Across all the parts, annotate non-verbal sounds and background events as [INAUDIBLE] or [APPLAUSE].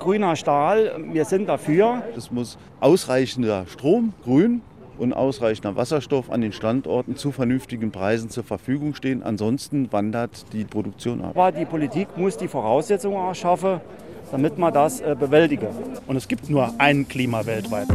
grüner Stahl, wir sind dafür. Es muss ausreichender Strom, grün, und ausreichender Wasserstoff an den Standorten zu vernünftigen Preisen zur Verfügung stehen. Ansonsten wandert die Produktion ab. Aber die Politik muss die Voraussetzungen erschaffen, damit man das äh, bewältigen. Und es gibt nur ein Klima weltweit.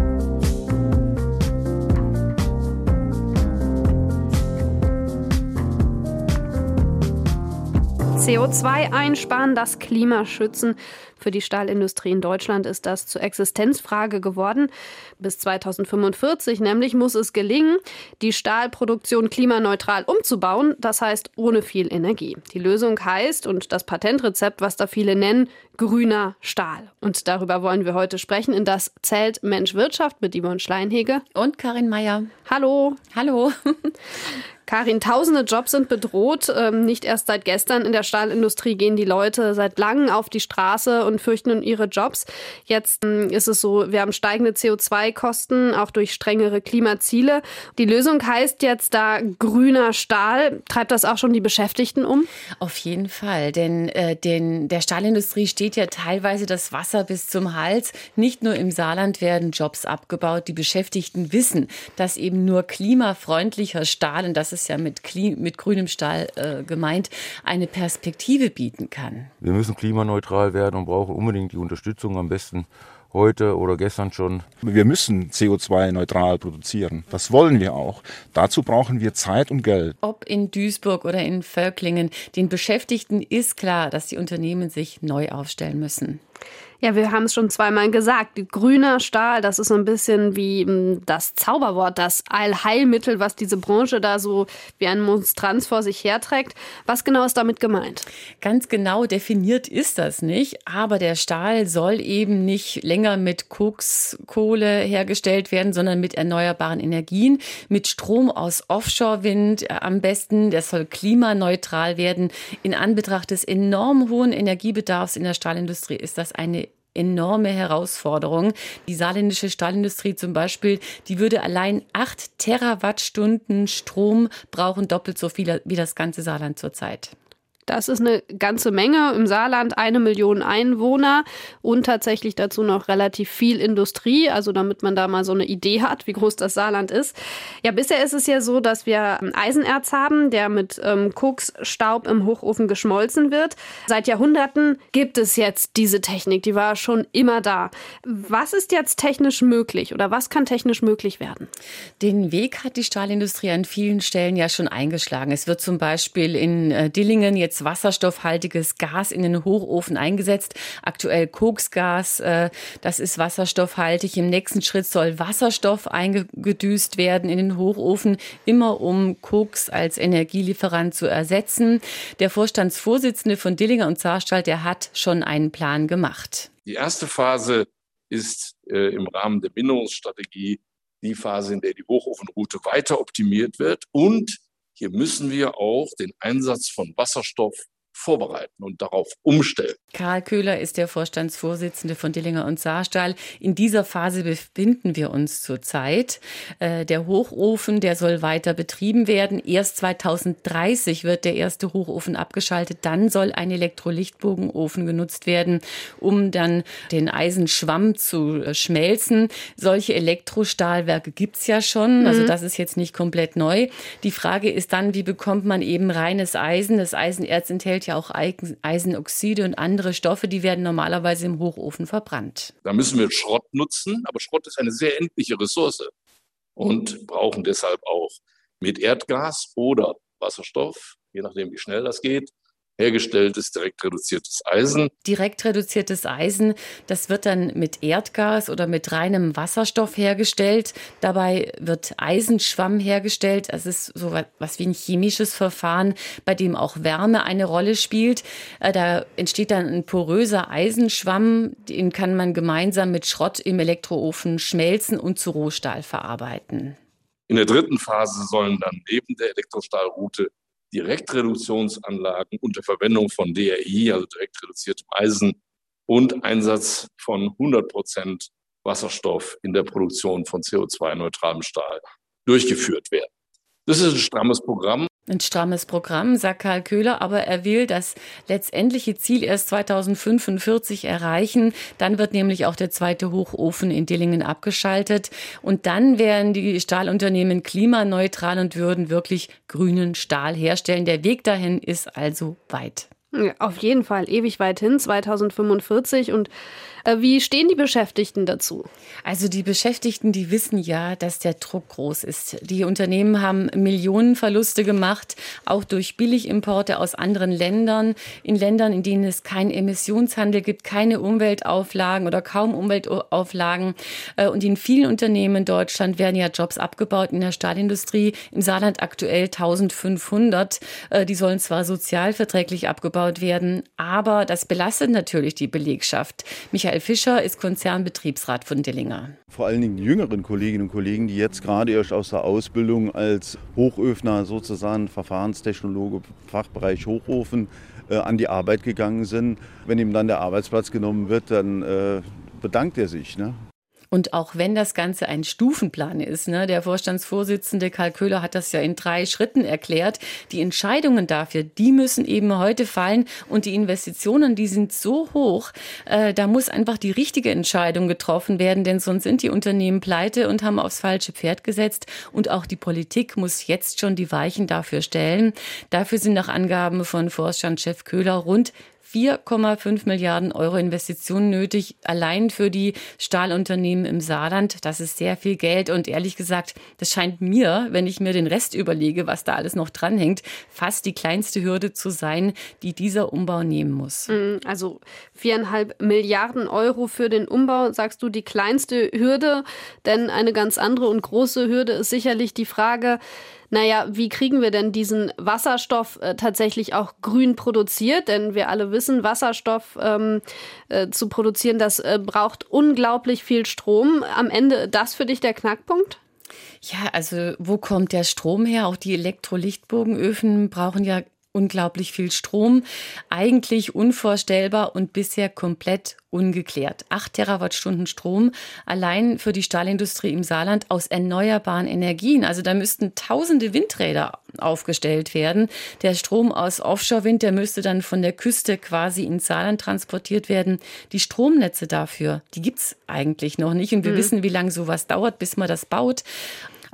CO2 einsparen, das Klima schützen. Für die Stahlindustrie in Deutschland ist das zur Existenzfrage geworden. Bis 2045 nämlich muss es gelingen, die Stahlproduktion klimaneutral umzubauen, das heißt ohne viel Energie. Die Lösung heißt, und das Patentrezept, was da viele nennen, grüner Stahl. Und darüber wollen wir heute sprechen in das Zelt Mensch Wirtschaft mit Yvonne Schleinhege. Und Karin Meyer. Hallo. Hallo. [LAUGHS] Karin, tausende Jobs sind bedroht. Ähm, nicht erst seit gestern in der Stahlindustrie gehen die Leute seit langem auf die Straße und fürchten um ihre Jobs. Jetzt ähm, ist es so, wir haben steigende CO2-Kosten, auch durch strengere Klimaziele. Die Lösung heißt jetzt da grüner Stahl. Treibt das auch schon die Beschäftigten um? Auf jeden Fall, denn äh, den, der Stahlindustrie steht ja teilweise das Wasser bis zum Hals. Nicht nur im Saarland werden Jobs abgebaut. Die Beschäftigten wissen, dass eben nur klimafreundlicher Stahl, und das ist ja mit, mit grünem Stahl äh, gemeint, eine Perspektive bieten kann. Wir müssen klimaneutral werden und brauchen unbedingt die Unterstützung am besten heute oder gestern schon. Wir müssen CO2-neutral produzieren. Das wollen wir auch. Dazu brauchen wir Zeit und Geld. Ob in Duisburg oder in Völklingen, den Beschäftigten ist klar, dass die Unternehmen sich neu aufstellen müssen. Ja, wir haben es schon zweimal gesagt. Grüner Stahl, das ist so ein bisschen wie hm, das Zauberwort, das Allheilmittel, was diese Branche da so wie ein Monstranz vor sich herträgt. Was genau ist damit gemeint? Ganz genau definiert ist das nicht, aber der Stahl soll eben nicht länger mit Kokskohle hergestellt werden, sondern mit erneuerbaren Energien, mit Strom aus Offshore-Wind äh, am besten. Der soll klimaneutral werden. In Anbetracht des enorm hohen Energiebedarfs in der Stahlindustrie ist das eine enorme Herausforderung. Die saarländische Stahlindustrie zum Beispiel, die würde allein acht Terawattstunden Strom brauchen, doppelt so viel wie das ganze Saarland zurzeit. Das ist eine ganze Menge. Im Saarland eine Million Einwohner und tatsächlich dazu noch relativ viel Industrie. Also damit man da mal so eine Idee hat, wie groß das Saarland ist. Ja, bisher ist es ja so, dass wir Eisenerz haben, der mit ähm, Koksstaub im Hochofen geschmolzen wird. Seit Jahrhunderten gibt es jetzt diese Technik. Die war schon immer da. Was ist jetzt technisch möglich oder was kann technisch möglich werden? Den Weg hat die Stahlindustrie an vielen Stellen ja schon eingeschlagen. Es wird zum Beispiel in äh, Dillingen jetzt jetzt wasserstoffhaltiges Gas in den Hochofen eingesetzt. Aktuell Koksgas, äh, das ist wasserstoffhaltig. Im nächsten Schritt soll Wasserstoff eingedüst werden in den Hochofen, immer um Koks als Energielieferant zu ersetzen. Der Vorstandsvorsitzende von Dillinger und Saarstahl, der hat schon einen Plan gemacht. Die erste Phase ist äh, im Rahmen der Bindungsstrategie die Phase, in der die Hochofenroute weiter optimiert wird und hier müssen wir auch den Einsatz von Wasserstoff vorbereiten und darauf umstellen. Karl Köhler ist der Vorstandsvorsitzende von Dillinger und Saarstahl. In dieser Phase befinden wir uns zurzeit. Äh, der Hochofen, der soll weiter betrieben werden. Erst 2030 wird der erste Hochofen abgeschaltet. Dann soll ein Elektrolichtbogenofen genutzt werden, um dann den Eisenschwamm zu äh, schmelzen. Solche Elektrostahlwerke gibt's ja schon. Also mhm. das ist jetzt nicht komplett neu. Die Frage ist dann, wie bekommt man eben reines Eisen? Das Eisenerz enthält ja auch Eisenoxide und andere Stoffe, die werden normalerweise im Hochofen verbrannt. Da müssen wir Schrott nutzen, aber Schrott ist eine sehr endliche Ressource und brauchen deshalb auch mit Erdgas oder Wasserstoff, je nachdem wie schnell das geht, hergestelltes direkt reduziertes Eisen. Direkt reduziertes Eisen, das wird dann mit Erdgas oder mit reinem Wasserstoff hergestellt. Dabei wird Eisenschwamm hergestellt. Das ist so was wie ein chemisches Verfahren, bei dem auch Wärme eine Rolle spielt. Äh, da entsteht dann ein poröser Eisenschwamm, den kann man gemeinsam mit Schrott im Elektroofen schmelzen und zu Rohstahl verarbeiten. In der dritten Phase sollen dann neben der Elektrostahlroute Direktreduktionsanlagen unter Verwendung von DRI, also direkt reduziertem Eisen und Einsatz von 100 Prozent Wasserstoff in der Produktion von CO2-neutralem Stahl durchgeführt werden. Das ist ein strammes Programm. Ein strammes Programm, sagt Karl Köhler, aber er will das letztendliche Ziel erst 2045 erreichen. Dann wird nämlich auch der zweite Hochofen in Dillingen abgeschaltet. Und dann wären die Stahlunternehmen klimaneutral und würden wirklich grünen Stahl herstellen. Der Weg dahin ist also weit. Auf jeden Fall ewig weit hin, 2045. Und äh, wie stehen die Beschäftigten dazu? Also die Beschäftigten, die wissen ja, dass der Druck groß ist. Die Unternehmen haben Millionenverluste gemacht, auch durch Billigimporte aus anderen Ländern, in Ländern, in denen es keinen Emissionshandel gibt, keine Umweltauflagen oder kaum Umweltauflagen. Äh, und in vielen Unternehmen in Deutschland werden ja Jobs abgebaut in der Stahlindustrie. Im Saarland aktuell 1500. Äh, die sollen zwar sozialverträglich abgebaut werden, aber das belastet natürlich die Belegschaft. Michael Michael Fischer ist Konzernbetriebsrat von Dillinger. Vor allen Dingen die jüngeren Kolleginnen und Kollegen, die jetzt gerade erst aus der Ausbildung als Hochöfner, sozusagen Verfahrenstechnologe, Fachbereich Hochofen, äh, an die Arbeit gegangen sind. Wenn ihm dann der Arbeitsplatz genommen wird, dann äh, bedankt er sich. Ne? Und auch wenn das Ganze ein Stufenplan ist, ne, der Vorstandsvorsitzende Karl Köhler hat das ja in drei Schritten erklärt, die Entscheidungen dafür, die müssen eben heute fallen und die Investitionen, die sind so hoch, äh, da muss einfach die richtige Entscheidung getroffen werden, denn sonst sind die Unternehmen pleite und haben aufs falsche Pferd gesetzt und auch die Politik muss jetzt schon die Weichen dafür stellen. Dafür sind nach Angaben von Vorstandschef Köhler rund 4,5 Milliarden Euro Investitionen nötig, allein für die Stahlunternehmen im Saarland. Das ist sehr viel Geld und ehrlich gesagt, das scheint mir, wenn ich mir den Rest überlege, was da alles noch dranhängt, fast die kleinste Hürde zu sein, die dieser Umbau nehmen muss. Mhm, also viereinhalb Milliarden Euro für den Umbau, sagst du, die kleinste Hürde, denn eine ganz andere und große Hürde ist sicherlich die Frage, naja, wie kriegen wir denn diesen Wasserstoff äh, tatsächlich auch grün produziert? Denn wir alle wissen, Wasserstoff ähm, äh, zu produzieren, das äh, braucht unglaublich viel Strom. Am Ende das für dich der Knackpunkt? Ja, also wo kommt der Strom her? Auch die Elektrolichtbogenöfen brauchen ja unglaublich viel Strom. Eigentlich unvorstellbar und bisher komplett ungeklärt. Acht Terawattstunden Strom allein für die Stahlindustrie im Saarland aus erneuerbaren Energien. Also da müssten tausende Windräder aufgestellt werden. Der Strom aus Offshore-Wind, der müsste dann von der Küste quasi ins Saarland transportiert werden. Die Stromnetze dafür, die gibt's eigentlich noch nicht. Und wir mhm. wissen, wie lange sowas dauert, bis man das baut.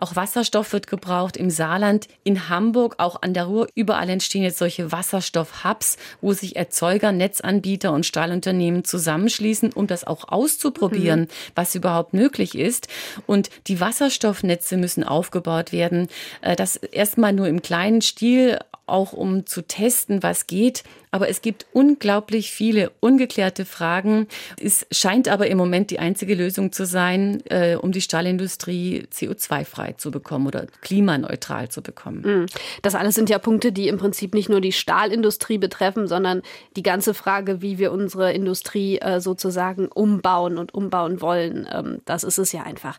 Auch Wasserstoff wird gebraucht im Saarland, in Hamburg, auch an der Ruhr. Überall entstehen jetzt solche Wasserstoff-Hubs, wo sich Erzeuger, Netzanbieter und Stahlunternehmen zusammenschließen, um das auch auszuprobieren, mhm. was überhaupt möglich ist. Und die Wasserstoffnetze müssen aufgebaut werden. Äh, das erstmal nur im kleinen Stil, auch um zu testen, was geht. Aber es gibt unglaublich viele ungeklärte Fragen. Es scheint aber im Moment die einzige Lösung zu sein, äh, um die Stahlindustrie CO2-frei zu bekommen oder klimaneutral zu bekommen. Mhm. Das alles sind ja Punkte, die im Prinzip nicht nur die Stahlindustrie betreffen, sondern die ganze Frage, wie wir unsere Industrie äh, sozusagen umbauen und umbauen wollen. Ähm, das ist es ja einfach.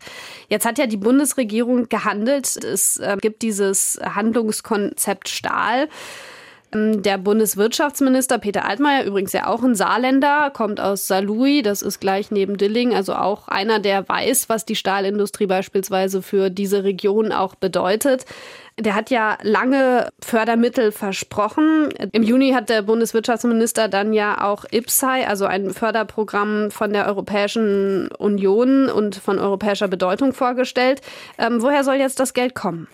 Jetzt hat ja die Bundesregierung gehandelt. Es äh, gibt dieses Handlungskonzept Stahl. Ähm, der Bundeswirtschaftsminister Peter Altmaier, übrigens ja auch ein Saarländer, kommt aus Saarlouis, das ist gleich neben Dilling, also auch einer, der weiß, was die Stahlindustrie beispielsweise für diese Region auch bedeutet. Der hat ja lange Fördermittel versprochen. Im Juni hat der Bundeswirtschaftsminister dann ja auch IPSAI, also ein Förderprogramm von der Europäischen Union und von europäischer Bedeutung vorgestellt. Ähm, woher soll jetzt das Geld kommen?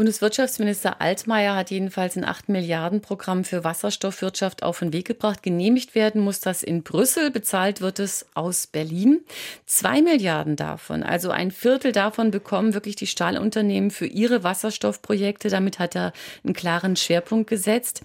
Bundeswirtschaftsminister Altmaier hat jedenfalls ein 8 Milliarden Programm für Wasserstoffwirtschaft auf den Weg gebracht. Genehmigt werden muss das in Brüssel, bezahlt wird es aus Berlin. Zwei Milliarden davon, also ein Viertel davon bekommen wirklich die Stahlunternehmen für ihre Wasserstoffprojekte. Damit hat er einen klaren Schwerpunkt gesetzt.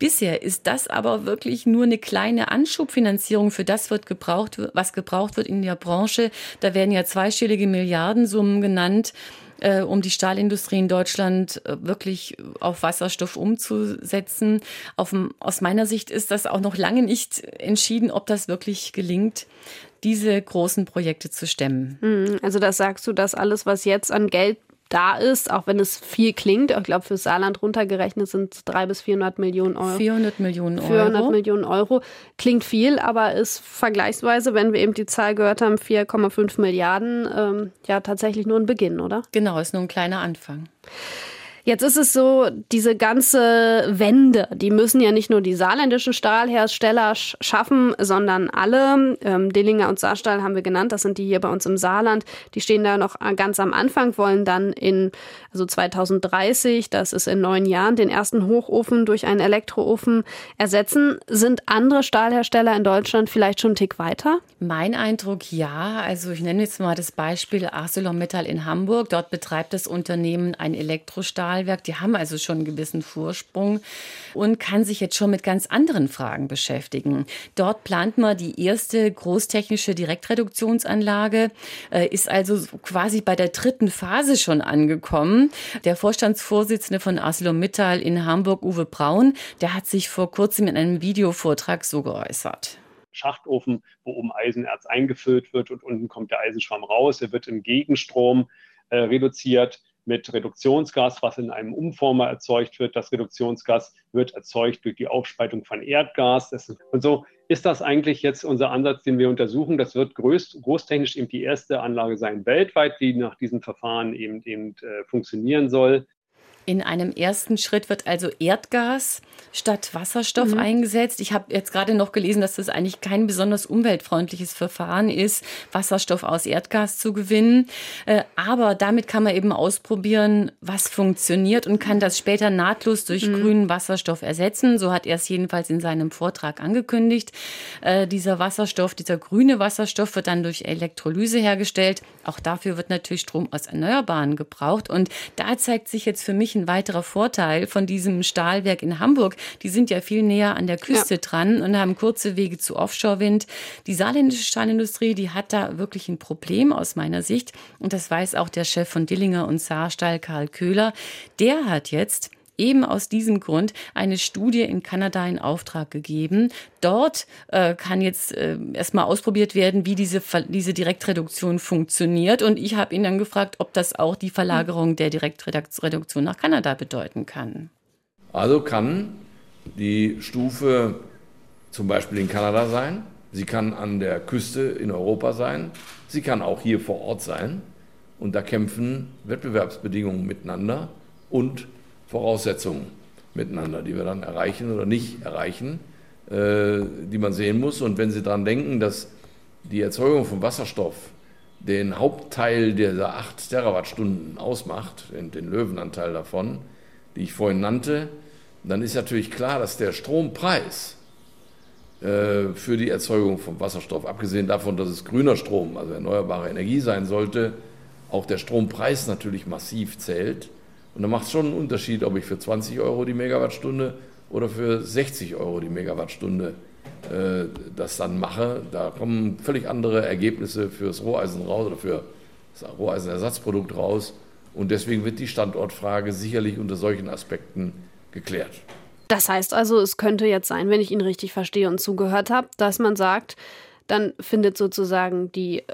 Bisher ist das aber wirklich nur eine kleine Anschubfinanzierung für das wird gebraucht, was gebraucht wird in der Branche. Da werden ja zweistellige Milliardensummen genannt äh, um die Stahlindustrie in Deutschland äh, wirklich auf Wasserstoff umzusetzen. Auf, aus meiner Sicht ist das auch noch lange nicht entschieden, ob das wirklich gelingt diese großen Projekte zu stemmen. Mhm. Also das sagst du, dass alles, was jetzt an Geld da ist, auch wenn es viel klingt. Ich glaube, für Saarland runtergerechnet sind es 300 bis 400 Millionen Euro. 400 Millionen Euro. 400 Millionen Euro. Klingt viel, aber ist vergleichsweise, wenn wir eben die Zahl gehört haben, 4,5 Milliarden, ähm, ja tatsächlich nur ein Beginn, oder? Genau, ist nur ein kleiner Anfang. Jetzt ist es so, diese ganze Wende, die müssen ja nicht nur die saarländischen Stahlhersteller schaffen, sondern alle. Ähm, Dillinger und Saarstahl haben wir genannt, das sind die hier bei uns im Saarland. Die stehen da noch ganz am Anfang, wollen dann in also 2030, das ist in neun Jahren, den ersten Hochofen durch einen Elektroofen ersetzen. Sind andere Stahlhersteller in Deutschland vielleicht schon einen Tick weiter? Mein Eindruck ja. Also ich nenne jetzt mal das Beispiel ArcelorMittal in Hamburg. Dort betreibt das Unternehmen ein Elektrostahl Stahlwerk. Die haben also schon einen gewissen Vorsprung und kann sich jetzt schon mit ganz anderen Fragen beschäftigen. Dort plant man die erste großtechnische Direktreduktionsanlage, äh, ist also quasi bei der dritten Phase schon angekommen. Der Vorstandsvorsitzende von ArcelorMittal in Hamburg, Uwe Braun, der hat sich vor kurzem in einem Videovortrag so geäußert. Schachtofen, wo oben Eisenerz eingefüllt wird und unten kommt der Eisenschwamm raus. Er wird im Gegenstrom äh, reduziert mit Reduktionsgas, was in einem Umformer erzeugt wird. Das Reduktionsgas wird erzeugt durch die Aufspaltung von Erdgas. und so ist das eigentlich jetzt unser Ansatz, den wir untersuchen. Das wird groß, großtechnisch eben die erste Anlage sein weltweit, die nach diesem Verfahren eben, eben äh, funktionieren soll. In einem ersten Schritt wird also Erdgas statt Wasserstoff mhm. eingesetzt. Ich habe jetzt gerade noch gelesen, dass das eigentlich kein besonders umweltfreundliches Verfahren ist, Wasserstoff aus Erdgas zu gewinnen. Äh, aber damit kann man eben ausprobieren, was funktioniert und kann das später nahtlos durch mhm. grünen Wasserstoff ersetzen. So hat er es jedenfalls in seinem Vortrag angekündigt. Äh, dieser Wasserstoff, dieser grüne Wasserstoff wird dann durch Elektrolyse hergestellt. Auch dafür wird natürlich Strom aus Erneuerbaren gebraucht. Und da zeigt sich jetzt für mich ein weiterer Vorteil von diesem Stahlwerk in Hamburg. Die sind ja viel näher an der Küste ja. dran und haben kurze Wege zu Offshore-Wind. Die saarländische Stahlindustrie, die hat da wirklich ein Problem aus meiner Sicht. Und das weiß auch der Chef von Dillinger und Saarstahl, Karl Köhler. Der hat jetzt eben aus diesem Grund eine Studie in Kanada in Auftrag gegeben. Dort äh, kann jetzt äh, erstmal ausprobiert werden, wie diese, diese Direktreduktion funktioniert. Und ich habe ihn dann gefragt, ob das auch die Verlagerung der Direktreduktion nach Kanada bedeuten kann. Also kann die Stufe zum Beispiel in Kanada sein, sie kann an der Küste in Europa sein, sie kann auch hier vor Ort sein. Und da kämpfen Wettbewerbsbedingungen miteinander und Voraussetzungen miteinander, die wir dann erreichen oder nicht erreichen, äh, die man sehen muss. Und wenn Sie daran denken, dass die Erzeugung von Wasserstoff den Hauptteil dieser 8 Terawattstunden ausmacht, den Löwenanteil davon, die ich vorhin nannte, dann ist natürlich klar, dass der Strompreis äh, für die Erzeugung von Wasserstoff, abgesehen davon, dass es grüner Strom, also erneuerbare Energie sein sollte, auch der Strompreis natürlich massiv zählt. Und da macht es schon einen Unterschied, ob ich für 20 Euro die Megawattstunde oder für 60 Euro die Megawattstunde äh, das dann mache. Da kommen völlig andere Ergebnisse fürs Roheisen raus oder für das Roheisenersatzprodukt raus. Und deswegen wird die Standortfrage sicherlich unter solchen Aspekten geklärt. Das heißt also, es könnte jetzt sein, wenn ich ihn richtig verstehe und zugehört habe, dass man sagt, dann findet sozusagen die äh,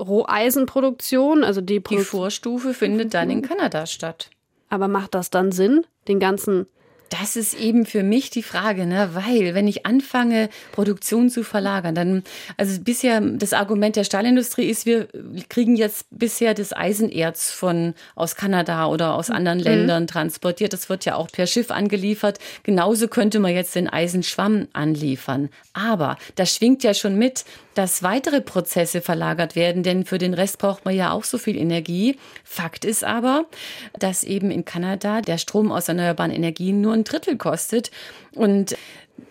Roheisenproduktion, also die, Produ die Vorstufe findet dann in Kanada statt. Aber macht das dann Sinn, den ganzen das ist eben für mich die Frage, ne? weil wenn ich anfange, Produktion zu verlagern, dann, also bisher das Argument der Stahlindustrie ist, wir kriegen jetzt bisher das Eisenerz von aus Kanada oder aus anderen mhm. Ländern transportiert. Das wird ja auch per Schiff angeliefert. Genauso könnte man jetzt den Eisenschwamm anliefern. Aber das schwingt ja schon mit, dass weitere Prozesse verlagert werden, denn für den Rest braucht man ja auch so viel Energie. Fakt ist aber, dass eben in Kanada der Strom aus erneuerbaren Energien nur ein Drittel kostet und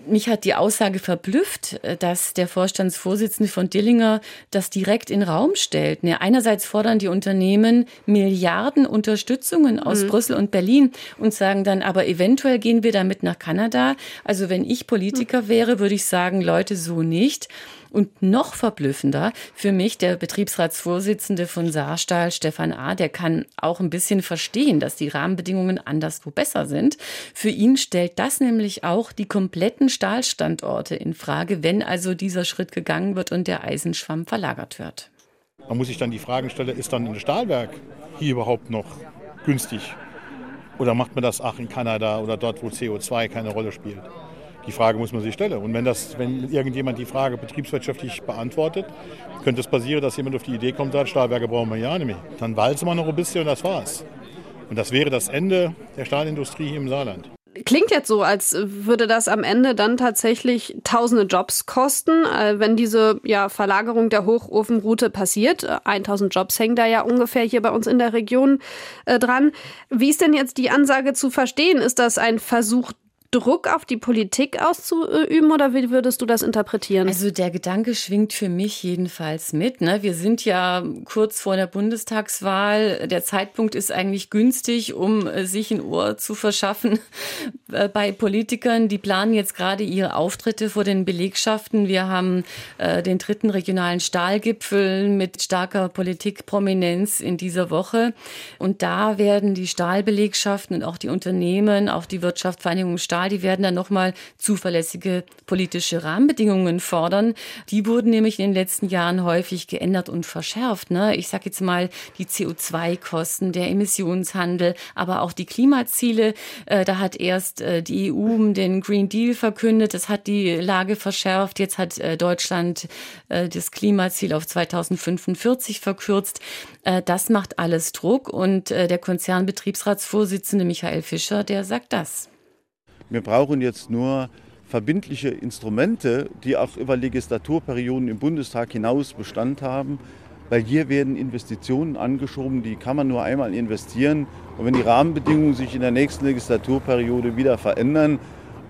mich hat die Aussage verblüfft, dass der Vorstandsvorsitzende von Dillinger das direkt in Raum stellt. Ne, einerseits fordern die Unternehmen Milliarden Unterstützungen aus mhm. Brüssel und Berlin und sagen dann, aber eventuell gehen wir damit nach Kanada. Also wenn ich Politiker wäre, würde ich sagen, Leute, so nicht. Und noch verblüffender für mich, der Betriebsratsvorsitzende von Saarstahl, Stefan A., der kann auch ein bisschen verstehen, dass die Rahmenbedingungen anderswo besser sind. Für ihn stellt das nämlich auch die kompletten Stahlstandorte in Frage, wenn also dieser Schritt gegangen wird und der Eisenschwamm verlagert wird. Man muss sich dann die Fragen stellen, ist dann ein Stahlwerk hier überhaupt noch günstig? Oder macht man das auch in Kanada oder dort, wo CO2 keine Rolle spielt? Die Frage muss man sich stellen. Und wenn, das, wenn irgendjemand die Frage betriebswirtschaftlich beantwortet, könnte es passieren, dass jemand auf die Idee kommt, sagt, Stahlwerke brauchen wir ja nicht mehr. Dann walzen wir noch ein bisschen und das war's. Und das wäre das Ende der Stahlindustrie hier im Saarland. Klingt jetzt so, als würde das am Ende dann tatsächlich tausende Jobs kosten, äh, wenn diese ja, Verlagerung der Hochofenroute passiert. 1000 Jobs hängen da ja ungefähr hier bei uns in der Region äh, dran. Wie ist denn jetzt die Ansage zu verstehen? Ist das ein Versuch Druck auf die Politik auszuüben oder wie würdest du das interpretieren? Also der Gedanke schwingt für mich jedenfalls mit. Ne? Wir sind ja kurz vor der Bundestagswahl. Der Zeitpunkt ist eigentlich günstig, um äh, sich ein Ohr zu verschaffen [LAUGHS] äh, bei Politikern. Die planen jetzt gerade ihre Auftritte vor den Belegschaften. Wir haben äh, den dritten regionalen Stahlgipfel mit starker Politikprominenz in dieser Woche. Und da werden die Stahlbelegschaften und auch die Unternehmen, auch die Wirtschaftsvereinigung Stahl Wahl, die werden dann nochmal zuverlässige politische Rahmenbedingungen fordern. Die wurden nämlich in den letzten Jahren häufig geändert und verschärft. Ne? Ich sage jetzt mal die CO2-Kosten, der Emissionshandel, aber auch die Klimaziele. Äh, da hat erst äh, die EU den Green Deal verkündet, das hat die Lage verschärft. Jetzt hat äh, Deutschland das Klimaziel auf 2045 verkürzt. Das macht alles Druck und der Konzernbetriebsratsvorsitzende Michael Fischer, der sagt das. Wir brauchen jetzt nur verbindliche Instrumente, die auch über Legislaturperioden im Bundestag hinaus Bestand haben, weil hier werden Investitionen angeschoben, die kann man nur einmal investieren. Und wenn die Rahmenbedingungen sich in der nächsten Legislaturperiode wieder verändern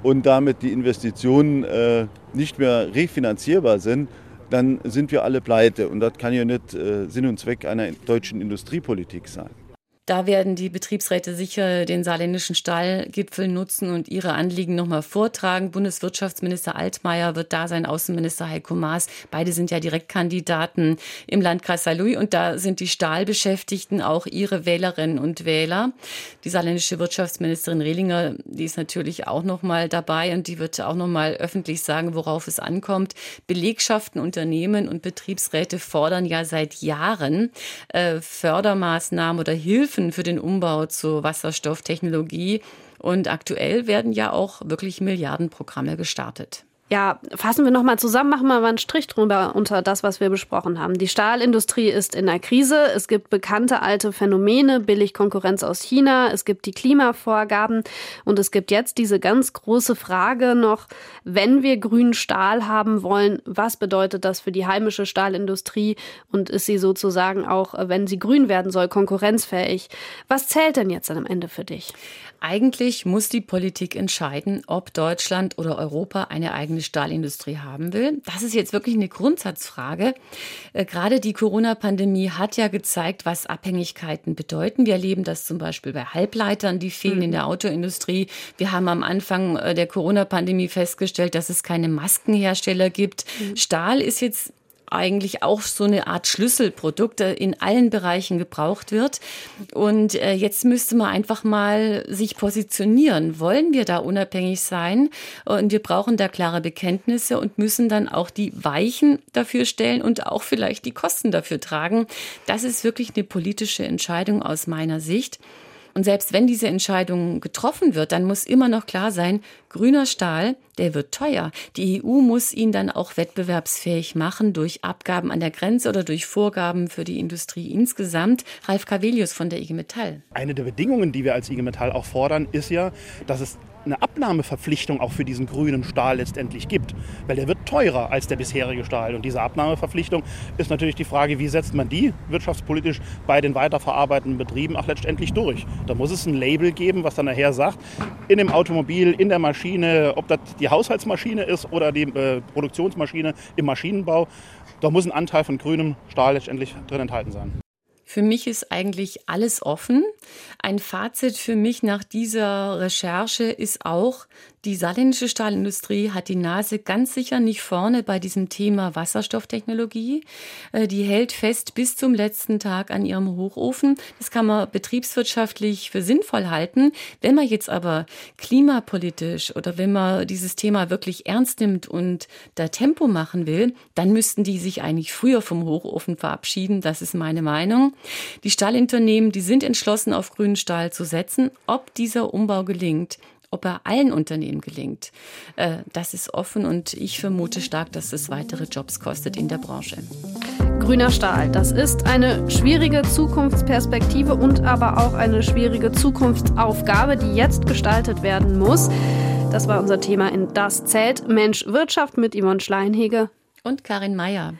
und damit die Investitionen äh, nicht mehr refinanzierbar sind, dann sind wir alle pleite. Und das kann ja nicht äh, Sinn und Zweck einer deutschen Industriepolitik sein. Da werden die Betriebsräte sicher den saarländischen Stahlgipfel nutzen und ihre Anliegen nochmal vortragen. Bundeswirtschaftsminister Altmaier wird da sein, Außenminister Heiko Maas. Beide sind ja Direktkandidaten im Landkreis Saarlouis und da sind die Stahlbeschäftigten auch ihre Wählerinnen und Wähler. Die saarländische Wirtschaftsministerin Rehlinger, die ist natürlich auch nochmal dabei und die wird auch nochmal öffentlich sagen, worauf es ankommt. Belegschaften, Unternehmen und Betriebsräte fordern ja seit Jahren äh, Fördermaßnahmen oder Hilfen Hilfen für den Umbau zur Wasserstofftechnologie. Und aktuell werden ja auch wirklich Milliardenprogramme gestartet. Ja, fassen wir nochmal zusammen, machen wir mal einen Strich drüber unter das, was wir besprochen haben. Die Stahlindustrie ist in der Krise. Es gibt bekannte alte Phänomene, billig Konkurrenz aus China. Es gibt die Klimavorgaben. Und es gibt jetzt diese ganz große Frage noch, wenn wir grünen Stahl haben wollen, was bedeutet das für die heimische Stahlindustrie? Und ist sie sozusagen auch, wenn sie grün werden soll, konkurrenzfähig? Was zählt denn jetzt am Ende für dich? Eigentlich muss die Politik entscheiden, ob Deutschland oder Europa eine eigene Stahlindustrie haben will. Das ist jetzt wirklich eine Grundsatzfrage. Äh, gerade die Corona-Pandemie hat ja gezeigt, was Abhängigkeiten bedeuten. Wir erleben das zum Beispiel bei Halbleitern, die fehlen mhm. in der Autoindustrie. Wir haben am Anfang äh, der Corona-Pandemie festgestellt, dass es keine Maskenhersteller gibt. Mhm. Stahl ist jetzt eigentlich auch so eine Art Schlüsselprodukt in allen Bereichen gebraucht wird. Und äh, jetzt müsste man einfach mal sich positionieren. Wollen wir da unabhängig sein? Und wir brauchen da klare Bekenntnisse und müssen dann auch die Weichen dafür stellen und auch vielleicht die Kosten dafür tragen. Das ist wirklich eine politische Entscheidung aus meiner Sicht. Und selbst wenn diese Entscheidung getroffen wird, dann muss immer noch klar sein, grüner Stahl, der wird teuer. Die EU muss ihn dann auch wettbewerbsfähig machen durch Abgaben an der Grenze oder durch Vorgaben für die Industrie insgesamt. Ralf Cavelius von der IG Metall. Eine der Bedingungen, die wir als IG Metall auch fordern, ist ja, dass es eine Abnahmeverpflichtung auch für diesen grünen Stahl letztendlich gibt. Weil der wird teurer als der bisherige Stahl. Und diese Abnahmeverpflichtung ist natürlich die Frage, wie setzt man die wirtschaftspolitisch bei den weiterverarbeitenden Betrieben auch letztendlich durch. Da muss es ein Label geben, was dann nachher sagt, in dem Automobil, in der Maschine, ob das die Haushaltsmaschine ist oder die äh, Produktionsmaschine im Maschinenbau, da muss ein Anteil von grünem Stahl letztendlich drin enthalten sein. Für mich ist eigentlich alles offen. Ein Fazit für mich nach dieser Recherche ist auch, die saarländische Stahlindustrie hat die Nase ganz sicher nicht vorne bei diesem Thema Wasserstofftechnologie. Äh, die hält fest bis zum letzten Tag an ihrem Hochofen. Das kann man betriebswirtschaftlich für sinnvoll halten. Wenn man jetzt aber klimapolitisch oder wenn man dieses Thema wirklich ernst nimmt und da Tempo machen will, dann müssten die sich eigentlich früher vom Hochofen verabschieden. Das ist meine Meinung. Die Stahlunternehmen, die sind entschlossen, auf grünen Stahl zu setzen. Ob dieser Umbau gelingt, ob er allen Unternehmen gelingt, äh, das ist offen und ich vermute stark, dass es weitere Jobs kostet in der Branche. Grüner Stahl, das ist eine schwierige Zukunftsperspektive und aber auch eine schwierige Zukunftsaufgabe, die jetzt gestaltet werden muss. Das war unser Thema in Das Zelt Mensch Wirtschaft mit Yvonne Schleinhege und Karin Meyer.